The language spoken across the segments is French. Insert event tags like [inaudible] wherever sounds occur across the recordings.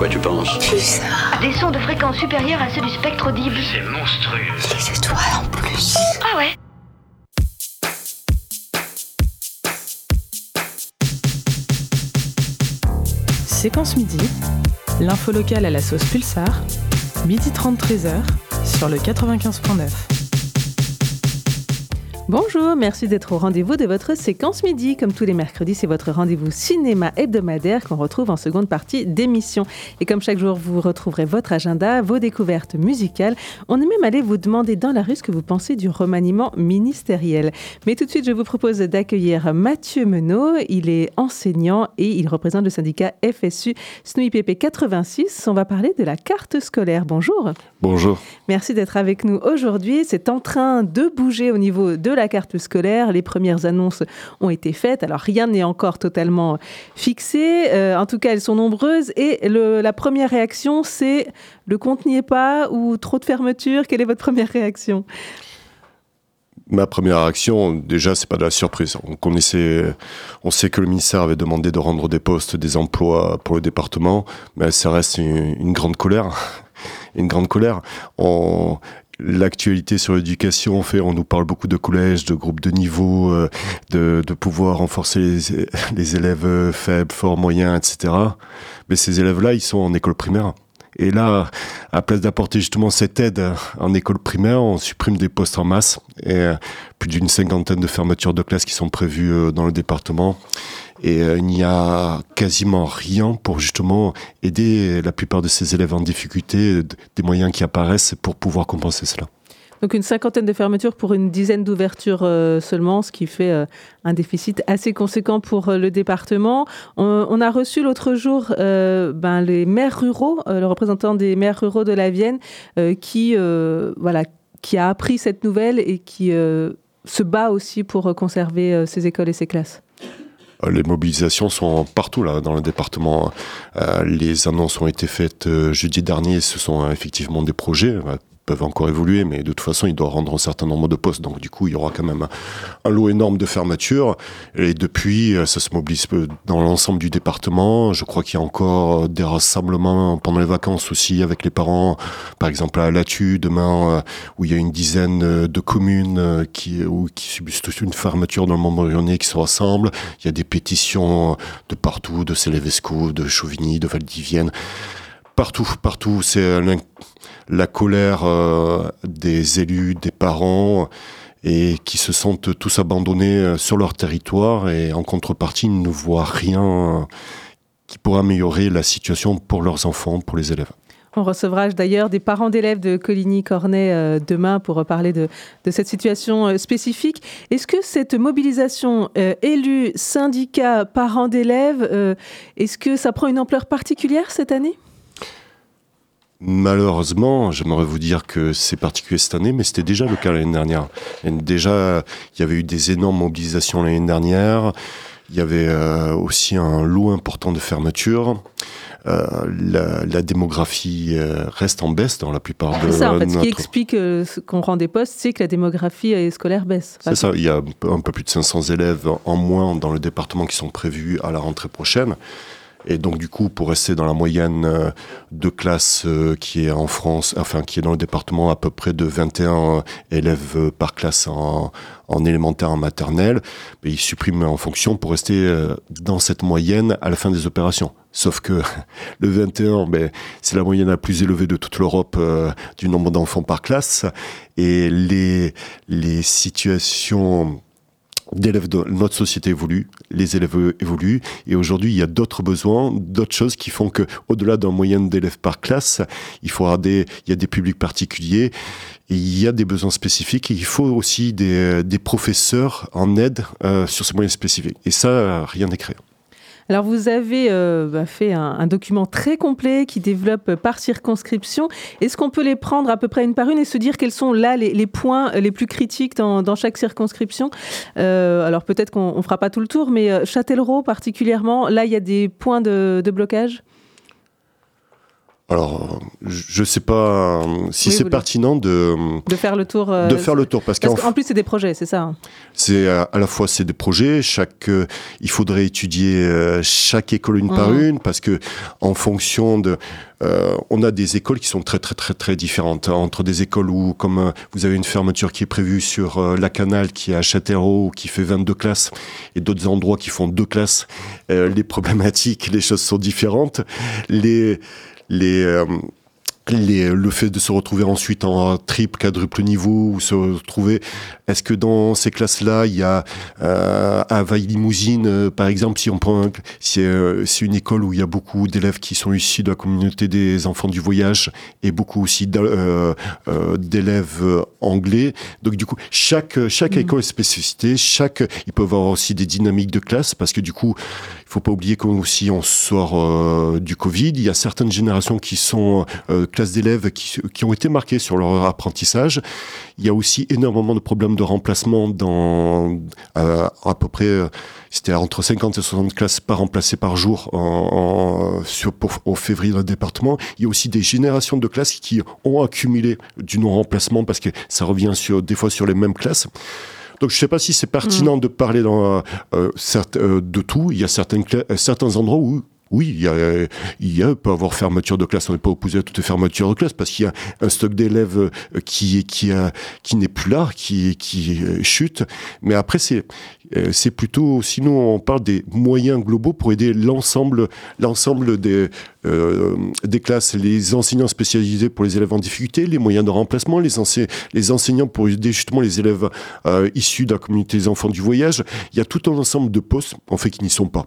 quoi tu penses Pulsar. Des sons de fréquence supérieure à ceux du spectre audible. C'est monstrueux. Les étoiles en plus. Ah ouais Séquence midi, l'info locale à la sauce Pulsar, midi 30 13h sur le 95.9. Bonjour, merci d'être au rendez-vous de votre séquence midi. Comme tous les mercredis, c'est votre rendez-vous cinéma hebdomadaire qu'on retrouve en seconde partie d'émission. Et comme chaque jour, vous retrouverez votre agenda, vos découvertes musicales. On est même allé vous demander dans la rue ce que vous pensez du remaniement ministériel. Mais tout de suite, je vous propose d'accueillir Mathieu Menot. Il est enseignant et il représente le syndicat FSU SNUIPP 86. On va parler de la carte scolaire. Bonjour. Bonjour. Merci d'être avec nous aujourd'hui. C'est en train de bouger au niveau de la carte scolaire. Les premières annonces ont été faites. Alors rien n'est encore totalement fixé. Euh, en tout cas, elles sont nombreuses. Et la première réaction, c'est le compte n'y est pas ou trop de fermeture. Quelle est votre première réaction? Ma première réaction, déjà, c'est pas de la surprise. On connaissait, on sait que le ministère avait demandé de rendre des postes, des emplois pour le département, mais ça reste une, une grande colère, [laughs] une grande colère. On, L'actualité sur l'éducation fait, on nous parle beaucoup de collèges, de groupes de niveau, euh, de, pouvoir renforcer les, les élèves faibles, forts, moyens, etc. Mais ces élèves-là, ils sont en école primaire. Et là, à la place d'apporter justement cette aide en école primaire, on supprime des postes en masse et euh, plus d'une cinquantaine de fermetures de classes qui sont prévues euh, dans le département. Et euh, il n'y a quasiment rien pour justement aider la plupart de ces élèves en difficulté, des moyens qui apparaissent pour pouvoir compenser cela. Donc une cinquantaine de fermetures pour une dizaine d'ouvertures euh, seulement, ce qui fait euh, un déficit assez conséquent pour euh, le département. On, a reçu l'autre jour ben, les maires ruraux, le représentant des maires ruraux de la Vienne, qui, voilà, qui a appris cette nouvelle et qui se bat aussi pour conserver ses écoles et ses classes. Les mobilisations sont partout là dans le département. Les annonces ont été faites jeudi dernier. Ce sont effectivement des projets. Peuvent encore évoluer, mais de toute façon, il doit rendre un certain nombre de postes. Donc, du coup, il y aura quand même un, lot énorme de fermetures. Et depuis, euh, ça se mobilise dans l'ensemble du département. Je crois qu'il y a encore euh, des rassemblements pendant les vacances aussi avec les parents. Par exemple, à Latu, demain, euh, où il y a une dizaine de communes qui, où, qui subissent une fermeture dans le monde lyonnais qui se rassemblent. Il y a des pétitions de partout, de Célevesco, de Chauvigny, de Valdivienne. Partout, partout, c'est la colère euh, des élus, des parents, et qui se sentent tous abandonnés euh, sur leur territoire, et en contrepartie, ils ne voient rien euh, qui pourra améliorer la situation pour leurs enfants, pour les élèves. On recevra d'ailleurs des parents d'élèves de Coligny-Cornet demain pour parler de, cette situation spécifique. Est-ce que cette mobilisation élus, syndicats, parents d'élèves, est-ce que ça prend une ampleur particulière cette année? Malheureusement, j'aimerais vous dire que c'est particulier cette année, mais c'était déjà le cas l'année dernière. Et déjà, il y avait eu des énormes mobilisations l'année dernière. Il y avait euh, aussi un lot important de fermetures. Euh, la, la démographie euh, reste en baisse dans la plupart de C'est ça, en fait, ce qui explique euh, qu'on rend des postes, c'est que la démographie scolaire baisse. Enfin, C'est ça, il y a un peu plus de 500 élèves en moins dans le département qui sont prévus à la rentrée prochaine. Et donc du coup, pour rester dans la moyenne euh, de classe euh, qui est en France, enfin qui est dans le département à peu près de 21 élèves euh, par classe en, en élémentaire, en maternelle, mais ils suppriment en fonction pour rester dans cette moyenne à la fin des opérations. Sauf que [laughs] le 21, ben, c'est la moyenne la plus élevée de toute l'Europe du nombre d'enfants par classe. Et les, les situations d'élèves notre société évoluent, les élèves évoluent, et aujourd'hui il y a d'autres besoins, d'autres choses qui font que, au-delà d'un moyenne d'élèves par classe, il faudra des, il y a des publics particuliers, il y a des besoins spécifiques, et il faut aussi des, professeurs en aide euh, sur ces moyens spécifiques. Et ça, rien n'est créé. Alors vous avez euh, bah, fait un, document très complet qui développe par circonscription. Est-ce qu'on peut les prendre à peu près une par une et se dire quels sont là les, points les plus critiques dans, chaque circonscription? Euh, Alors peut-être qu'on ne fera pas tout le tour, mais euh, Châtellerault particulièrement, là il y a des points de blocage? Alors, je ne sais pas si c'est pertinent de de faire le tour. de faire le tour parce, qu'en plus c'est des projets, c'est ça. Hein. C'est à, la fois c'est des projets. Chaque il faudrait étudier chaque école une par mmh. une parce que en fonction de euh, on a des écoles qui sont très très très très différentes hein. entre des écoles où comme euh, vous avez une fermeture qui est prévue sur euh, la Canal qui est à Châtellerault qui fait 22 classes et d'autres endroits qui font deux classes les [laughs] problématiques les choses sont différentes les les le fait de se retrouver ensuite en triple, quadruple niveau, ou se retrouver, est-ce que dans ces classes-là, il y a euh, à Vaille-Limousine, euh, par exemple, si on prend, si euh, c'est une école où il y a beaucoup d'élèves qui sont issus de la communauté des enfants du voyage et beaucoup aussi d'élèves anglais. Donc du coup, chaque chaque mmh. école est spécificité, chaque, ils peuvent avoir aussi des dynamiques de classe parce que du coup, il faut pas oublier qu'aussi on sort du Covid, il y a certaines générations qui sont classes d'élèves qui, qui, ont été marquées sur leur apprentissage. Il y a aussi énormément de problèmes de remplacement dans euh, à peu près, euh, c'était entre 50 et 60 classes par remplacées par jour en, sur, pour, au février dans le département. Il y a aussi des générations de classes qui ont accumulé du non-remplacement parce que ça revient sur, des fois sur les mêmes classes. Donc je ne sais pas si c'est pertinent mm. de parler dans, euh, euh, de tout. Il y a certains, euh, certains endroits où oui, il y a, il y a, peut avoir fermeture de classe. On n'est pas opposé à toutes les fermetures de classe parce qu'il y a un stock d'élèves qui qui a, qui n'est plus là, qui qui chute. Mais après c'est c'est plutôt sinon on parle des moyens globaux pour aider l'ensemble l'ensemble des euh, des classes, les enseignants spécialisés pour les élèves en difficulté, les moyens de remplacement, les, les enseignants pour aider justement les élèves euh, issus de la communauté des enfants du voyage. Il y a tout un ensemble de postes en fait qui n'y sont pas.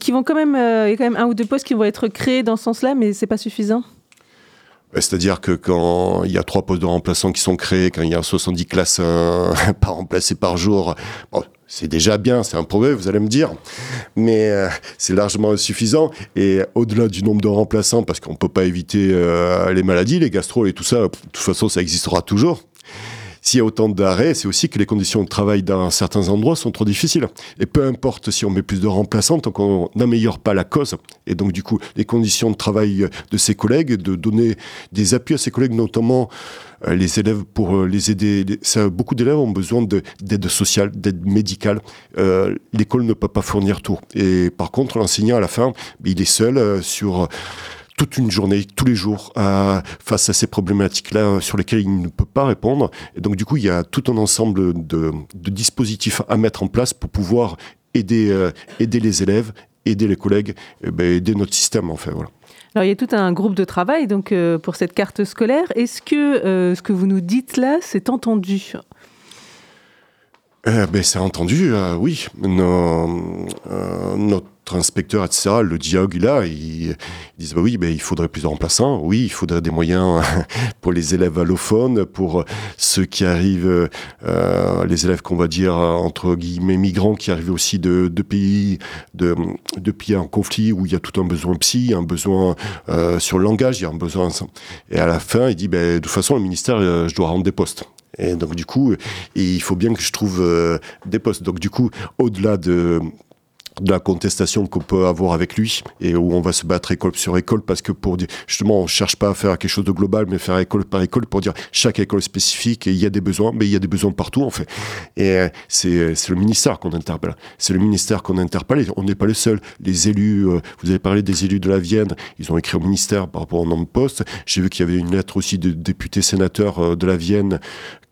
Qui vont quand même, euh, il y a quand même un ou deux postes qui vont être créés dans ce sens-là, mais c'est pas suffisant. C'est-à-dire que quand il y a trois postes de remplaçants qui sont créés, quand il y a 70 classes [laughs] pas remplacées par jour, c'est déjà bien, c'est un progrès, vous allez me dire, mais euh, c'est largement insuffisant. Et au-delà du nombre de remplaçants, parce qu'on peut pas éviter euh, les maladies, les gastro et tout ça, de toute façon, ça existera toujours. S'il y a autant d'arrêts, c'est aussi que les conditions de travail dans certains endroits sont trop difficiles. Et peu importe si on met plus de remplaçants, tant qu'on n'améliore pas la cause, et donc du coup les conditions de travail de ses collègues, de donner des appuis à ses collègues, notamment euh, les élèves pour euh, les aider. beaucoup d'élèves ont besoin d'aide sociale, d'aide médicale. Euh, l'école ne peut pas fournir tout. Et par contre, l'enseignant à la fin, il est seul sur toute une journée, tous les jours, face à ces problématiques-là sur lesquelles il ne peut pas répondre. Et donc, du coup, il y a tout un ensemble de, dispositifs à mettre en place pour pouvoir aider, aider les élèves, aider les collègues, et ben, aider notre système, en fait. Voilà. Alors, il y a tout un groupe de travail donc, euh, pour cette carte scolaire. Est-ce que euh, ce que vous nous dites là, c'est entendu? Euh, ben, C'est entendu, oui. notre inspecteur, etc., le dialogue là, ils, disent bah oui, ben, il faudrait plus de remplaçants, oui, il faudrait des moyens [laughs] pour les élèves allophones, pour ceux qui arrivent, euh, les élèves qu'on va dire entre guillemets migrants qui arrivent aussi de, pays de, pays en conflit où il y a tout un besoin psy, un besoin euh, sur le langage, il y a un besoin. Et à la fin, il dit ben, de toute façon, le ministère, euh, je dois rendre des postes. Et donc du coup, il faut bien que je trouve des postes. Donc du coup, au-delà de de la contestation qu'on peut avoir avec lui et où on va se battre école sur école parce que pour dire justement on cherche pas à faire quelque chose de global mais faire école par école pour dire chaque école spécifique et il y a des besoins mais il y a des besoins partout en fait. Et euh, c'est c'est le ministère qu'on interpelle. C'est le ministère qu'on interpelle on n'est pas les seuls les élus euh, vous avez parlé des élus de la Vienne. Ils ont écrit au ministère par rapport au nombre de postes. J'ai vu qu'il y avait une lettre aussi de députés sénateurs euh, de la Vienne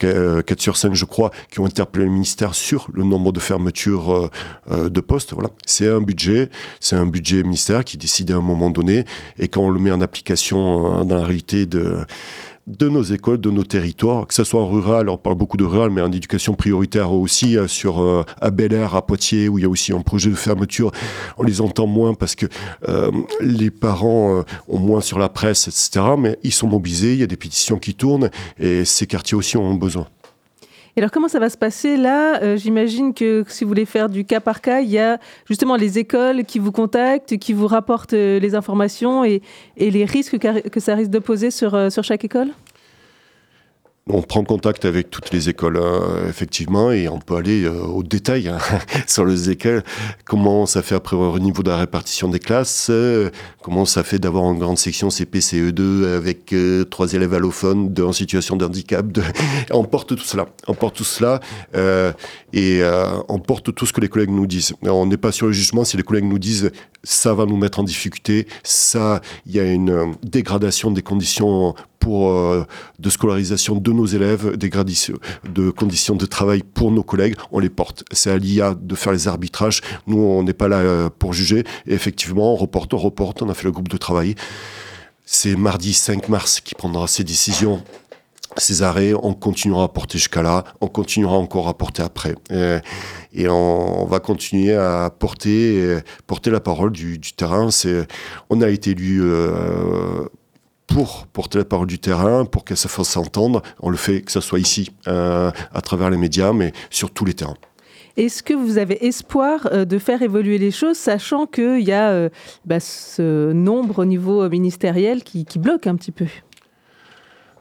4 sur 5 je crois qui ont interpellé le ministère sur le nombre de fermetures de postes voilà. C'est un budget, c'est un budget ministère qui décide à un moment donné, et quand on le met en application euh, dans la réalité de de nos écoles, de nos territoires, que ce soit en rural, on parle beaucoup de rural, mais en éducation prioritaire aussi, euh, sur euh, à Bel Air, à Poitiers, où il y a aussi un projet de fermeture, on les entend moins parce que les parents ont moins sur la presse, etc. Mais ils sont mobilisés, il y a des pétitions qui tournent, et ces quartiers aussi ont besoin. Et alors comment ça va se passer là? Euh, J'imagine que si vous voulez faire du cas par cas, il y a justement les écoles qui vous contactent, qui vous rapportent euh, les informations et, les risques que ça risque de poser sur, euh, sur chaque école? On prend contact avec toutes les écoles, euh, effectivement, et on peut aller euh, au détail hein, [laughs] sur les écoles. Comment ça fait après au niveau de la répartition des classes euh, Comment ça fait d'avoir une grande section CP, CE2 avec trois élèves allophones, en situation de handicap [laughs] On porte tout cela. On porte tout cela et on porte tout ce que les collègues nous disent. On n'est pas sur le jugement si les collègues nous disent ça va nous mettre en difficulté, ça, il y a une dégradation des conditions pour euh, de scolarisation de nos élèves, des de conditions de travail pour nos collègues, on les porte. C'est à l'IA de faire les arbitrages. Nous, on n'est pas là euh, pour juger. Et effectivement, on reporte, on reporte. On a fait le groupe de travail. C'est mardi 5 mars qui prendra ses décisions ces arrêts, on continuera à porter jusqu'à là, on continuera encore à porter après. Et, on, va continuer à porter, porter la parole du, terrain. On a été élu euh, pour porter la parole du terrain, pour que ça fasse entendre. On le fait, que ce soit ici, euh, à travers les médias, mais sur tous les terrains. Est-ce que vous avez espoir euh, de faire évoluer les choses, sachant qu'il y a euh, bah, ce nombre au niveau ministériel qui, bloque un petit peu?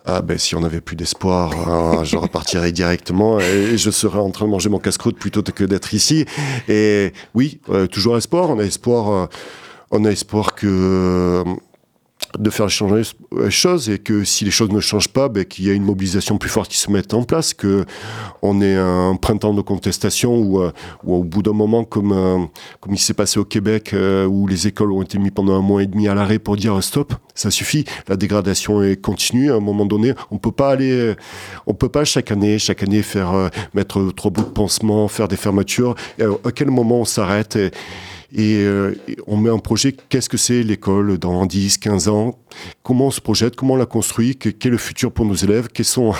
Ah ben si on n'avait plus d'espoir, hein, je repartirais directement et je serais en train de manger mon casse-croûte plutôt que d'être ici. Et oui, toujours espoir. On a espoir, on a espoir que de faire changer les choses et que si les choses ne changent pas, ben, qu'il y a une mobilisation plus forte qui se mette en place, que on ait un printemps de contestation où, euh, au bout d'un moment, comme, euh, comme il s'est passé au Québec, euh, où les écoles ont été mis pendant un mois et demi à l'arrêt pour dire stop, ça suffit, la dégradation est continue. À un moment donné, on peut pas aller, on peut pas chaque année, chaque année faire mettre trois bouts de pansement, faire des fermetures. à quel moment on s'arrête euh, et, on met un projet, qu'est-ce que c'est l'école dans 10, 15 ans? Comment on se projette? Comment on la construit? Quel est le futur pour nos élèves? Quels sont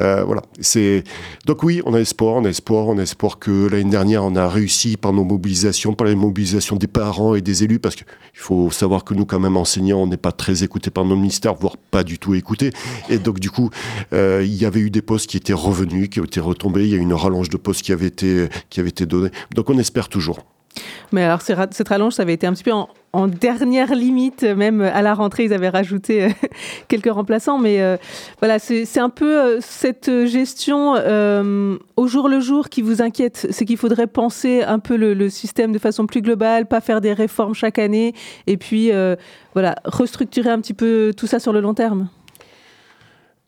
euh, voilà. C'est donc oui, on a espoir, on a espoir, on a espoir que l'année dernière on a réussi par nos mobilisations, par les mobilisations des parents et des élus, parce qu'il faut savoir que nous quand même enseignants, on n'est pas très écoutés par nos ministères, voire pas du tout écoutés. Et donc du coup, euh, il y avait eu des postes qui étaient revenus, qui ont été retombés. Il y a eu une rallonge de postes qui avait été qui avait été donnée. Donc on espère toujours. Mais alors, cette rallonge, ça avait été un petit peu en, dernière limite, même à la rentrée, ils avaient rajouté euh, [laughs] quelques remplaçants. Mais euh, voilà, c'est un peu euh, cette gestion au jour le jour qui vous inquiète. C'est qu'il faudrait penser un peu le, système de façon plus globale, pas faire des réformes chaque année, et puis voilà, restructurer un petit peu tout ça sur le long terme.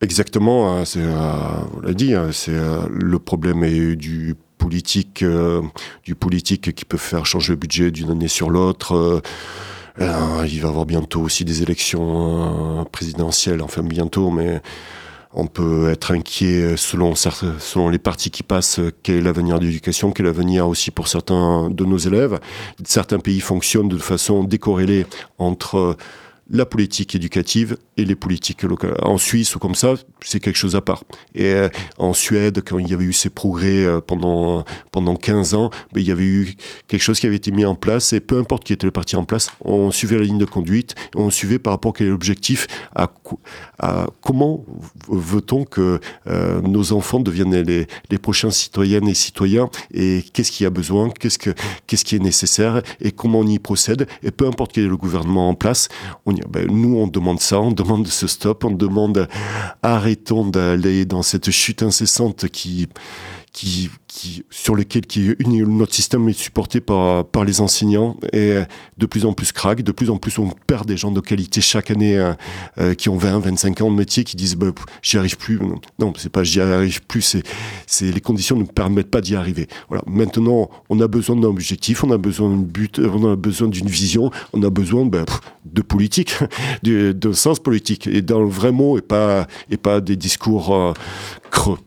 Exactement, hein, c'est, vous l'avez dit, hein, c'est le problème est du politique, euh, du politique qui peut faire changer le budget d'une année sur l'autre. Euh, euh, il va y avoir bientôt aussi des élections présidentielles, enfin bientôt, mais on peut être inquiet selon, selon les partis qui passent, quel est l'avenir de l'éducation, quel est l'avenir aussi pour certains de nos élèves. Certains pays fonctionnent de façon décorrélée entre la politique éducative et les politiques locales. En Suisse ou comme ça, c'est quelque chose à part. Et euh, en Suède, quand il y avait eu ces progrès euh, pendant pendant 15 ans, ben, il y avait eu quelque chose qui avait été mis en place et peu importe qui était le parti en place, on suivait la ligne de conduite, on suivait par rapport à quel est l'objectif, à, comment veut-on que euh, nos enfants deviennent les, les prochains citoyennes et citoyens et qu'est-ce qu'il y a besoin, qu'est-ce que qui est nécessaire et comment on y procède. Et peu importe quel est le gouvernement en place, ben, nous on demande ça, on demande ce stop, on demande arrêtons d'aller dans cette chute incessante qui qui, qui, sur lequel qui, notre système est supporté par, par les enseignants et de plus en plus craque, de plus en plus on perd des gens de qualité chaque année euh, euh, qui ont 20, 25 ans de métier qui disent bah, j'y arrive plus. Non, c'est pas j'y arrive plus, c'est, les conditions ne permettent pas d'y arriver. Voilà. Maintenant, on a besoin d'un objectif, on a besoin d'un but, on a besoin d'une vision, on a besoin bah, de politique, [laughs] de, de, sens politique et dans le vrai mot et pas, et pas des discours euh, creux.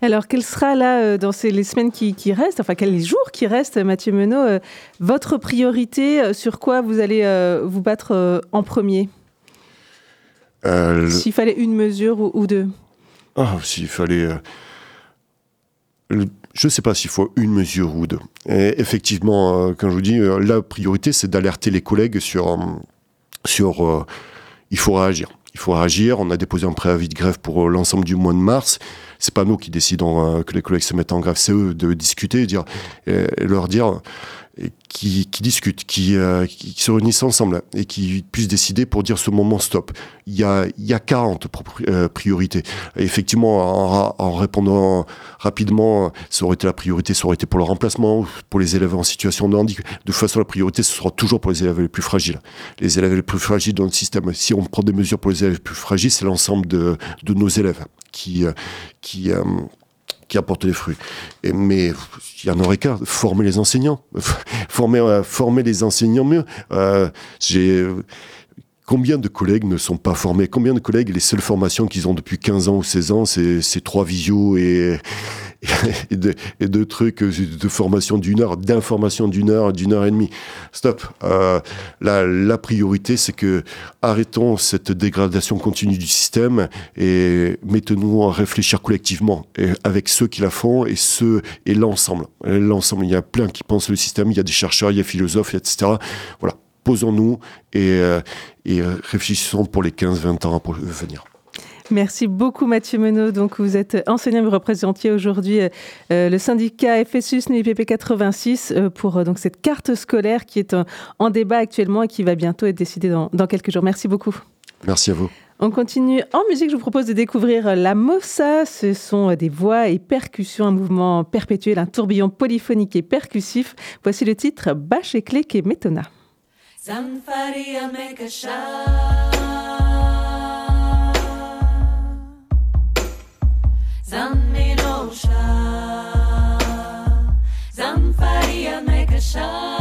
Alors, quel sera là, euh, dans ces, les semaines qui, restent, enfin, quels les jours qui restent, Mathieu Menot, euh, votre priorité euh, Sur quoi vous allez vous battre en premier? S'il fallait une mesure ou, deux Ah, s'il fallait. je ne sais pas s'il faut une mesure ou deux. effectivement, quand je vous dis, la priorité, c'est d'alerter les collègues sur. sur il faut réagir. Il faut réagir. On a déposé un préavis de grève pour l'ensemble du mois de mars c'est pas nous qui décidons euh, que les collègues se mettent en grève, c'est eux de discuter, dire, leur dire, qui, discutent, qui, euh, qui, se réunissent ensemble et qui puissent décider pour dire ce moment stop. Il y a, il y a 40 euh, priorités. Effectivement, en, répondant rapidement, ça aurait été la priorité, ça aurait été pour le remplacement, pour les élèves en situation de handicap. De toute façon, la priorité, ce sera toujours pour les élèves les plus fragiles. Les élèves les plus fragiles dans le système. Si on prend des mesures pour les élèves les plus fragiles, c'est l'ensemble de, de nos élèves qui, euh, qui, qui apporte des fruits. Mais il y en aurait qu'à former les enseignants, [laughs] former, euh, former les enseignants mieux. Euh, j'ai Combien de collègues ne sont pas formés? Combien de collègues, les seules formations qu'ils ont depuis 15 ans ou 16 ans, c'est trois visios et, [laughs] et, de, trucs de formation d'une heure, d'information d'une heure, d'une heure et demie. Stop. Euh, la, la priorité, c'est que arrêtons cette dégradation continue du système et mettons-nous à réfléchir collectivement et avec ceux qui la font et ceux et l'ensemble. L'ensemble. Il y a plein qui pensent le système. Il y a des chercheurs, il y a des philosophes, etc. Voilà posons-nous et, euh, et euh, réfléchissons pour les 15-20 ans à venir. Merci beaucoup Mathieu Menot. Donc vous êtes enseignant, vous représentiez aujourd'hui euh, le syndicat FSUS NUIPP 86 euh, pour euh, donc cette carte scolaire qui est en, en, débat actuellement et qui va bientôt être décidée dans, dans quelques jours. Merci beaucoup. Merci à vous. On continue en musique. Je vous propose de découvrir la Mossa. Ce sont des voix et percussions, un mouvement perpétuel, un tourbillon polyphonique et percussif. Voici le titre Bach et Clé et Métona. Zan Mirosha, zamfaria Mekasha.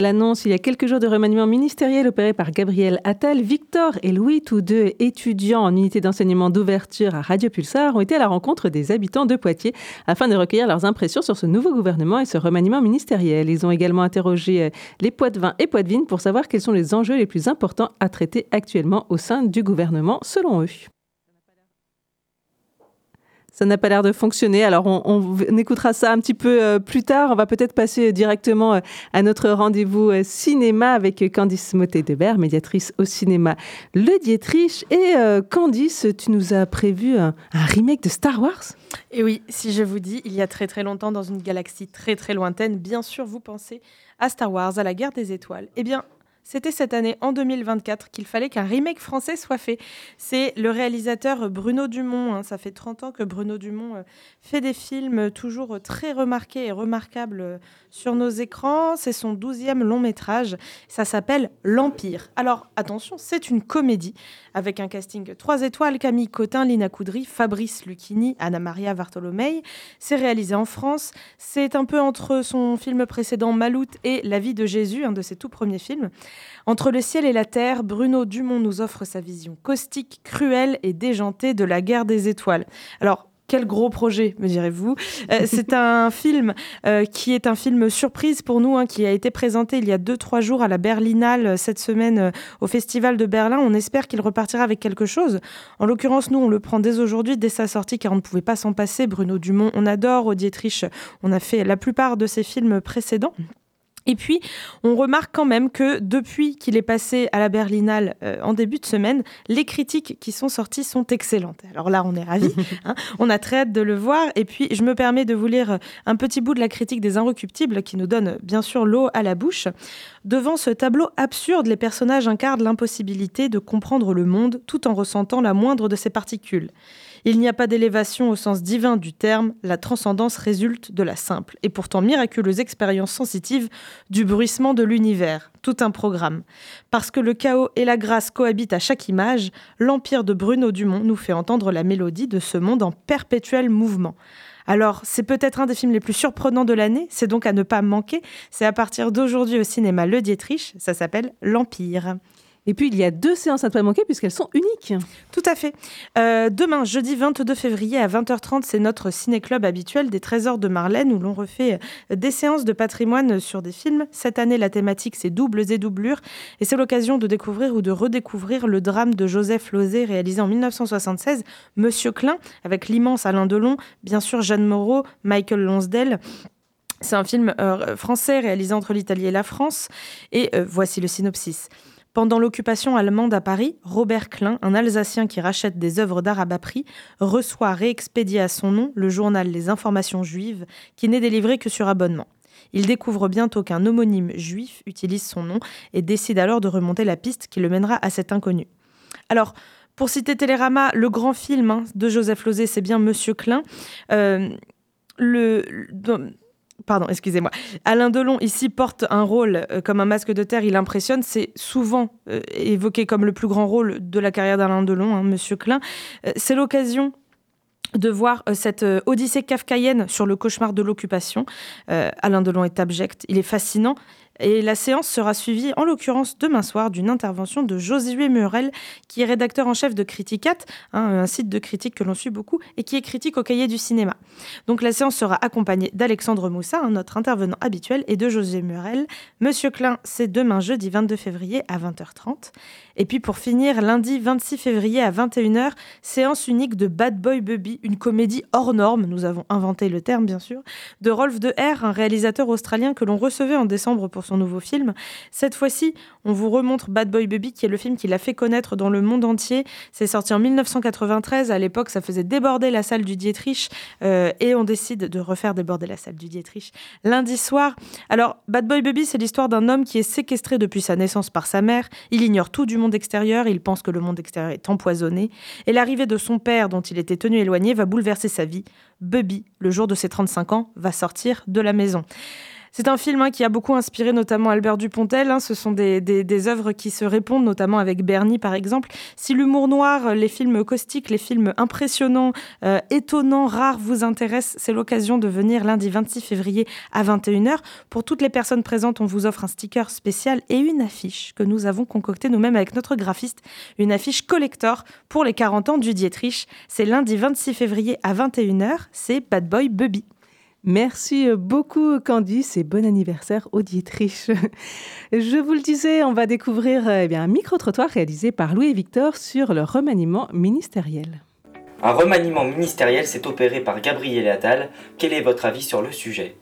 À l'annonce, il y a quelques jours de remaniement ministériel opéré par Gabriel Attal, Victor et Louis, tous deux étudiants en unité d'enseignement d'ouverture à Radio Pulsar, ont été à la rencontre des habitants de Poitiers afin de recueillir leurs impressions sur ce nouveau gouvernement et ce remaniement ministériel. Ils ont également interrogé euh, les Poitevins et Poitevines pour savoir quels sont les enjeux les plus importants à traiter actuellement au sein du gouvernement selon eux. Ça n'a pas l'air de fonctionner. Alors, on, écoutera ça un petit peu euh, plus tard. On va peut-être passer directement euh, à notre rendez-vous euh, cinéma avec Candice Motet-Debert, médiatrice au cinéma Le Dietrich. Et Candice, tu nous as prévu un, un remake de Star Wars? Et oui, si je vous dis, il y a très très longtemps, dans une galaxie très très lointaine, bien sûr, vous pensez à Star Wars, à la guerre des étoiles. Eh bien, c'était cette année, en 2024, qu'il fallait qu'un remake français soit fait. C'est le réalisateur Bruno Dumont. Hein. ça fait 30 ans que Bruno Dumont euh, fait des films toujours très remarqués et remarquables euh, sur nos écrans. C'est son douzième long métrage. Ça s'appelle L'Empire. Alors attention, c'est une comédie avec un casting 3 étoiles Camille Cotin, Lina Coudry, Fabrice Lucchini, Anna Maria Vartolomei. C'est réalisé en France. C'est un peu entre son film précédent Maloute et La vie de Jésus, un de ses tout premiers films. Entre le ciel et la terre, Bruno Dumont nous offre sa vision caustique, cruelle et déjantée de la guerre des étoiles. Alors, quel gros projet, me direz-vous. Euh, c'est un [laughs] film euh, qui est un film surprise pour nous, hein, qui a été présenté il y a 2-3 jours à la Berlinale euh, cette semaine au Festival de Berlin. On espère qu'il repartira avec quelque chose. En l'occurrence, nous, on le prend dès aujourd'hui, dès sa sortie, car on ne pouvait pas s'en passer. Bruno Dumont, on adore. Auditriche, on a fait la plupart de ses films précédents. Et puis, on remarque quand même que depuis qu'il est passé à la Berlinale euh, en début de semaine, les critiques qui sont sorties sont excellentes. Alors là, on est ravis. [laughs] Hein. on a très hâte de le voir. Et puis, je me permets de vous lire un petit bout de la critique des Inrecuptibles qui nous donne bien sûr l'eau à la bouche. Devant ce tableau absurde, les personnages incarnent l'impossibilité de comprendre le monde tout en ressentant la moindre de ses particules. Il n'y a pas d'élévation au sens divin du terme, la transcendance résulte de la simple et pourtant miraculeuse expérience sensitive du bruissement de l'univers. Tout un programme. Parce que le chaos et la grâce cohabitent à chaque image, l'empire de Bruno Dumont nous fait entendre la mélodie de ce monde en perpétuel mouvement. Alors, c'est peut-être un des films les plus surprenants de l'année, c'est donc à ne pas manquer. C'est à partir d'aujourd'hui au cinéma Le Dietrich, ça s'appelle L'Empire. Et puis, il y a deux séances à ne pas manquer puisqu'elles sont uniques. Tout à fait. Euh, demain, jeudi 22 février à 20h30, c'est notre ciné-club habituel des Trésors de Marlène où l'on refait euh, des séances de patrimoine sur des films. Cette année, la thématique, c'est doubles et doublures. Et c'est l'occasion de découvrir ou de redécouvrir le drame de Joseph Lozé réalisé en 1976, Monsieur Klein, avec l'immense Alain Delon, bien sûr Jeanne Moreau, Michael Lonsdale. C'est un film euh, français réalisé entre l'Italie et la France. Et voici le synopsis. Pendant l'occupation allemande à Paris, Robert Klein, un Alsacien qui rachète des œuvres d'art à bas prix, reçoit réexpédié à son nom le journal Les Informations juives, qui n'est délivré que sur abonnement. Il découvre bientôt qu'un homonyme juif utilise son nom et décide alors de remonter la piste qui le mènera à cet inconnu. Alors, pour citer Télérama, le grand film hein, de Joseph Lozé, c'est bien Monsieur Klein. Euh, le, Pardon, excusez-moi. Alain Delon ici porte un rôle euh, comme un masque de terre, il impressionne. C'est souvent euh, évoqué comme le plus grand rôle de la carrière d'Alain Delon, hein, Monsieur Klein. Euh, c'est l'occasion de voir cette odyssée kafkaïenne sur le cauchemar de l'occupation. Alain Delon est abject, il est fascinant, et la séance sera suivie, en l'occurrence demain soir, d'une intervention de Josué Murel, qui est rédacteur en chef de Criticat, hein, un site de critique que l'on suit beaucoup, et qui est critique au cahier du cinéma. Donc la séance sera accompagnée d'Alexandre Moussa, notre intervenant habituel, et de Josué Murel. Monsieur Klein, c'est demain jeudi 22 février à 20h30. Et puis pour finir, lundi 26 février à 21h, séance unique de Bad Boy Bubby, une comédie hors norme, nous avons inventé le terme bien sûr, de Rolf De Herr, un réalisateur australien que l'on recevait en décembre pour son nouveau film. Cette fois-ci, on vous remontre Bad Boy Baby, qui est le film qui l'a fait connaître dans le monde entier. C'est sorti en 1993. À l'époque, ça faisait déborder la salle du Dietrich. Euh, et on décide de refaire déborder la salle du Dietrich lundi soir. Alors, Bad Boy Baby, c'est l'histoire d'un homme qui est séquestré depuis sa naissance par sa mère. Il ignore tout du monde extérieur. Il pense que le monde extérieur est empoisonné. Et l'arrivée de son père, dont il était tenu éloigné, va bouleverser sa vie. Bubby, le jour de ses 35 ans, va sortir de la maison. C'est un film hein, qui a beaucoup inspiré notamment Albert Dupontel. Hein. Ce sont des, œuvres qui se répondent, notamment avec Bernie par exemple. Si l'humour noir, les films caustiques, les films impressionnants, euh, étonnants, rares vous intéressent, c'est l'occasion de venir lundi 26 février à 21h. Pour toutes les personnes présentes, on vous offre un sticker spécial et une affiche que nous avons concoctée nous-mêmes avec notre graphiste. Une affiche collector pour les 40 ans du Dietrich. C'est lundi 26 février à 21h. C'est Bad Boy Bubby. Merci beaucoup Candice et bon anniversaire au Dietrich. Je vous le disais, on va découvrir eh un micro-trottoir réalisé par Louis et Victor sur le remaniement ministériel. Un remaniement ministériel s'est opéré par Gabriel Attal. Quel est votre avis sur le sujet?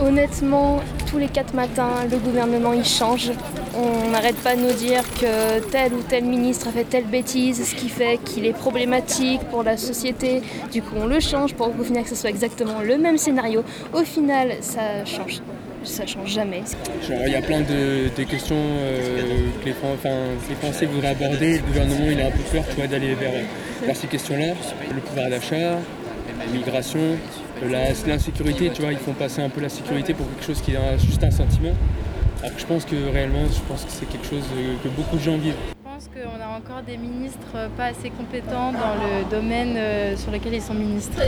Honnêtement, tous les quatre matins, le gouvernement il change. On n'arrête pas de nous dire que tel ou tel ministre a fait telle bêtise, ce qui fait qu'il est problématique pour la société. Du coup, on le change pour au final que ce soit exactement le même scénario. Au final, ça change. Ça change jamais. il y a plein de, questions euh, que les, Français voudraient aborder. Le gouvernement il a un peu peur d'aller vers, vers ces questions-là. Le pouvoir d'achat, l'immigration, l'insécurité, tu vois, ils font passer un peu la sécurité pour quelque chose qui est juste un sentiment. Alors que je pense que réellement, je pense que c'est quelque chose que beaucoup de gens vivent. Qu'on a encore des ministres pas assez compétents dans le domaine euh, sur lequel ils sont ministres.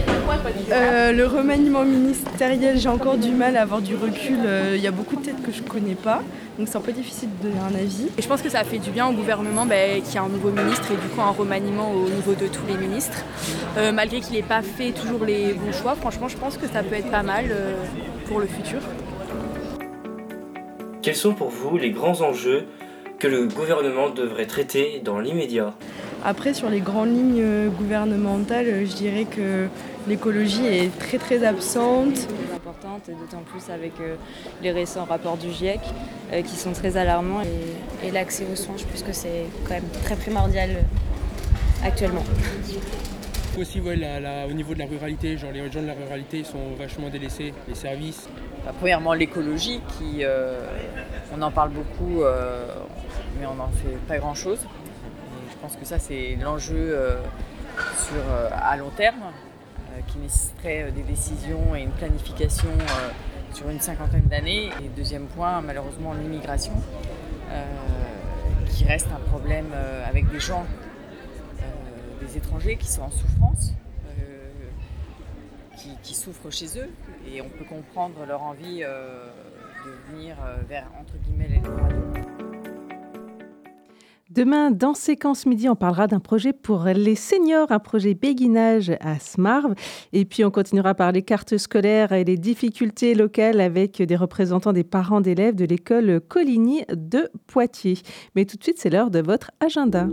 Euh, le remaniement ministériel, j'ai encore du mal à avoir du recul. Il y a beaucoup de têtes que je ne connais pas. Donc c'est un peu difficile de donner un avis. Et je pense que ça a fait du bien au gouvernement bah, qu'il y a un nouveau ministre et du coup un remaniement au niveau de tous les ministres. Euh, malgré qu'il n'ait pas fait toujours les bons choix, franchement je pense que ça peut être pas mal euh, pour le futur. Quels sont pour vous les grands enjeux que le gouvernement devrait traiter dans l'immédiat Après sur les grandes lignes euh, gouvernementales, je dirais que l'écologie est très très absente et d'autant plus avec euh, les récents rapports du GIEC euh, qui sont très alarmants. Et, l'accès aux soins, je pense que c'est quand même très primordial euh, actuellement. Aussi, au niveau de la ruralité, genre les gens de la ruralité sont vachement délaissés, les services. Bah, premièrement, l'écologie, qui, on en parle beaucoup, mais on n'en fait pas grand-chose. Je pense que ça, c'est l'enjeu à long terme. Euh, qui nécessiterait euh, des décisions et une planification euh, sur une cinquantaine d'années. Et deuxième point, malheureusement, l'immigration, qui reste un problème avec des gens, des étrangers qui sont en souffrance, qui, souffrent chez eux, et on peut comprendre leur envie de venir vers, entre guillemets, l'Eldorado. Demain, dans Séquence Midi, on parlera d'un projet pour les seniors, un projet béguinage à Smarv. Et puis, on continuera par les cartes scolaires et les difficultés locales avec des représentants des parents d'élèves de l'école Coligny de Poitiers. Mais tout de suite, c'est l'heure de votre agenda.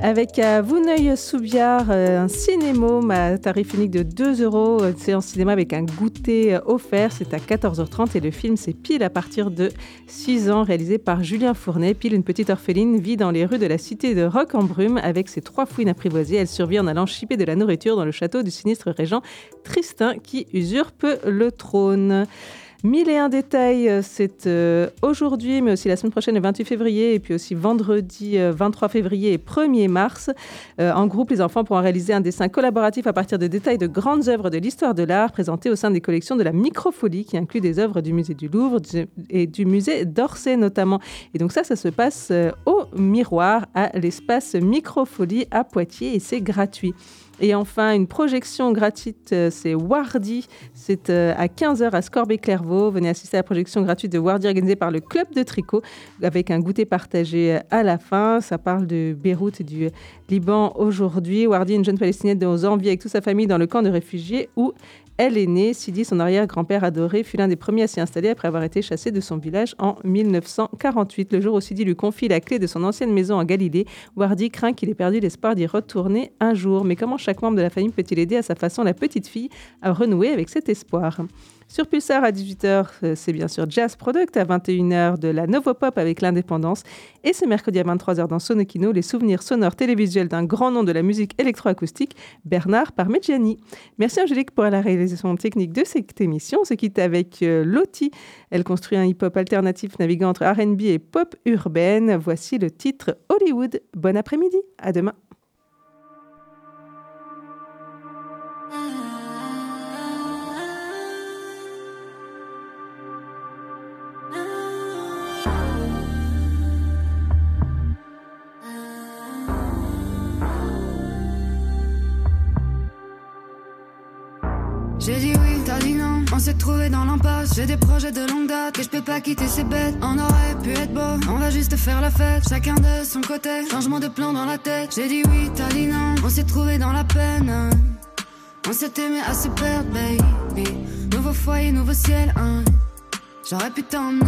Avec à euh, Vouneuil-Soubiard, euh, un cinémome à tarif unique de 2 euros, C'est en cinéma avec un goûter euh, offert. C'est à 14h30 et le film, c'est pile à partir de 6 ans, réalisé par Julien Fournet. Pile, une petite orpheline, vit dans les rues de la cité de Roc en Brume avec ses trois fouines apprivoisées. Elle survit en allant chipper de la nourriture dans le château du sinistre régent Tristan qui usurpe le trône. Mille et un détails, euh, c'est euh, aujourd'hui, mais aussi la semaine prochaine, le 28 février, et puis aussi vendredi 23 euh, février et 1er mars. en groupe, les enfants pourront réaliser un dessin collaboratif à partir de détails de grandes œuvres de l'histoire de l'art présentées au sein des collections de la Microfolie, qui inclut des œuvres du musée du Louvre et du musée d'Orsay notamment. Et donc ça, ça se passe au miroir à l'espace Microfolie à Poitiers et c'est gratuit. Et enfin, une projection gratuite, euh, c'est Wardy. C'est euh, à 15h à Scorbé-Clairvaux. Venez assister à la projection gratuite de Wardy organisée par le Club de tricot avec un goûter partagé euh, à la fin. Ça parle de Beyrouth et du Liban aujourd'hui. Wardy, une jeune palestinienne de 11 ans, vit avec toute sa famille dans le camp de réfugiés où elle est née. Sidi, son arrière-grand-père adoré, fut l'un des premiers à s'y installer après avoir été chassé de son village en 1948. Le jour où Sidi lui confie la clé de son ancienne maison en Galilée, Wardy craint qu'il ait perdu l'espoir d'y retourner un jour. Mais comment chaque membre de la famille peut-il aider à sa façon la petite fille à renouer avec cet espoir? Sur Pulsar à 18h, euh, c'est bien sûr Jazz Product. À 21h, de la Novopop avec l'indépendance. Et ce mercredi à 23h dans Sonokino, les souvenirs sonores télévisuels d'un grand nom de la musique électroacoustique, Bernard Parmigiani. Merci Angélique pour la réalisation technique de cette émission. On se quitte avec euh, Lottie. Elle construit un hip-hop alternatif naviguant entre RB et pop urbaine. Voici le titre Hollywood. Bon après-midi. À demain. J'ai des projets de longue date et je peux pas quitter ces bêtes. On aurait pu être beau, on va juste faire la fête. Chacun de son côté, changement de plan dans la tête. J'ai dit oui, t'as dit non. On s'est trouvé dans la peine. On s'est aimé à se perdre, baby. Nouveau foyer, nouveau ciel, hein. J'aurais pu t'emmener